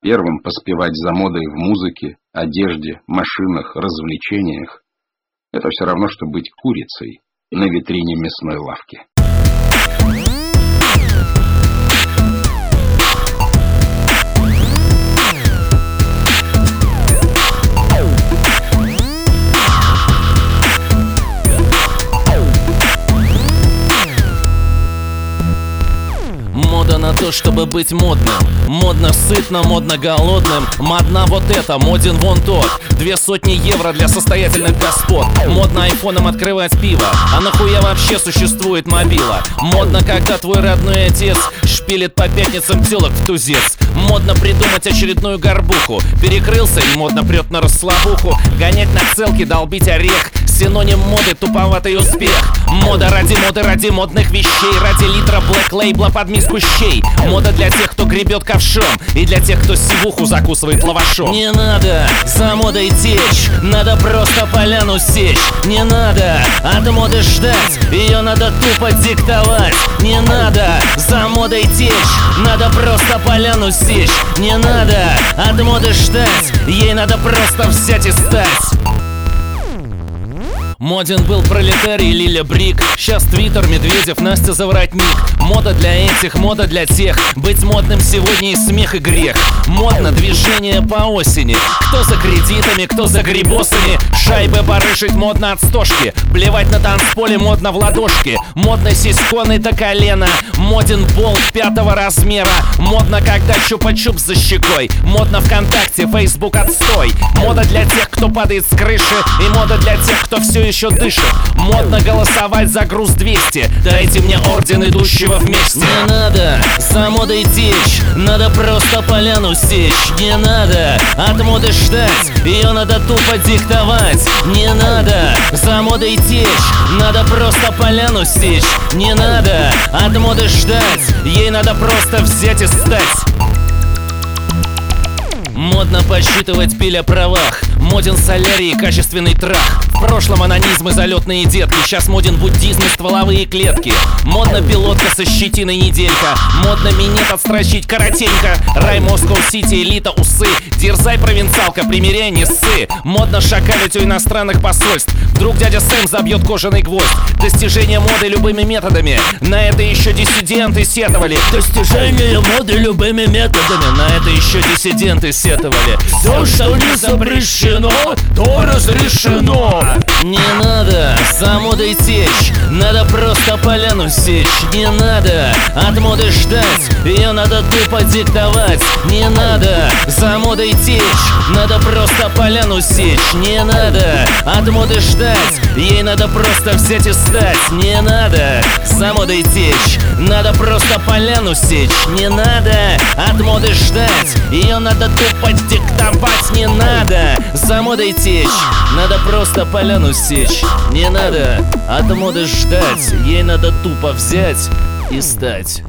первым поспевать за модой в музыке, одежде, машинах, развлечениях – это все равно, что быть курицей на витрине мясной лавки. На то, чтобы быть модным. Модно сытно, модно голодным. Модна вот это, моден вон тот. Две сотни евро для состоятельных господ. Модно айфоном открывать пиво. А нахуя вообще существует мобила? Модно, когда твой родной отец Шпилит по пятницам телок в тузец. Модно придумать очередную горбуху. Перекрылся и модно прет на расслабуху. Гонять на целки, долбить орех Синоним моды, туповатый успех. Мода ради моды, ради модных вещей. Ради литра блэк лейбла под миску щей. Мода для тех, кто гребет ковшом. И для тех, кто сивуху закусывает лавашом. Не надо за модой течь. Надо просто поляну сечь. Не надо от моды ждать. Ее надо тупо диктовать. Не надо за модой течь. Надо просто поляну сечь. Не надо от моды ждать. Ей надо просто взять и стать Моден был пролетарий Лиля Брик. Сейчас Твиттер, Медведев, Настя Заворотник. Мода для этих, мода для тех. Быть модным сегодня и смех и грех. Модно движение по осени. Кто за кредитами, кто за грибосами. Шайбы барышить модно от стошки. Плевать на танцполе модно в ладошки. Модно сиськоны до колена. Моден болт пятого размера. Модно, когда чупа-чуп за щекой. Модно ВКонтакте, Фейсбук отстой. Мода для тех, кто падает с крыши. И мода для тех, кто все еще дышит. Модно голосовать за груз 200 Дайте мне орден идущего вместе. Не надо за модой течь. Надо просто поляну сечь. Не надо от моды ждать. Ее надо тупо диктовать. Не надо за модой течь. Надо просто поляну сечь. Не надо от моды ждать. Ей надо просто взять и стать Модно подсчитывать пиль о правах Моден солярий и качественный трах. В прошлом анонизм и залетные детки Сейчас моден буддизм и стволовые клетки. Модно пилотка со щетиной неделька Модно минет отстрочить коротенько. Рай Москва Сити, элита, усы Дерзай, провинциалка, примеряй, не ссы. Модно шакалить у иностранных посольств Вдруг дядя Сэм забьет кожаный гвоздь. Достижение моды любыми методами На это еще диссиденты сетовали. Достижение моды любыми методами На это еще диссиденты сетовали. Все, что не запрещено, то разрешено. Не надо за модой течь Надо просто поляну сечь. Не надо от моды ждать Ее надо тупо диктовать. Не надо за модой течь Надо просто поляну сечь Не надо. От моды ждать Ей надо просто взять и стать Не надо за модой течь Надо просто поляну сечь. Не надо от моды ждать Ее надо тупо подиктовать не надо За модой течь, надо просто поляну сечь. Не надо от моды ждать, ей надо тупо взять и стать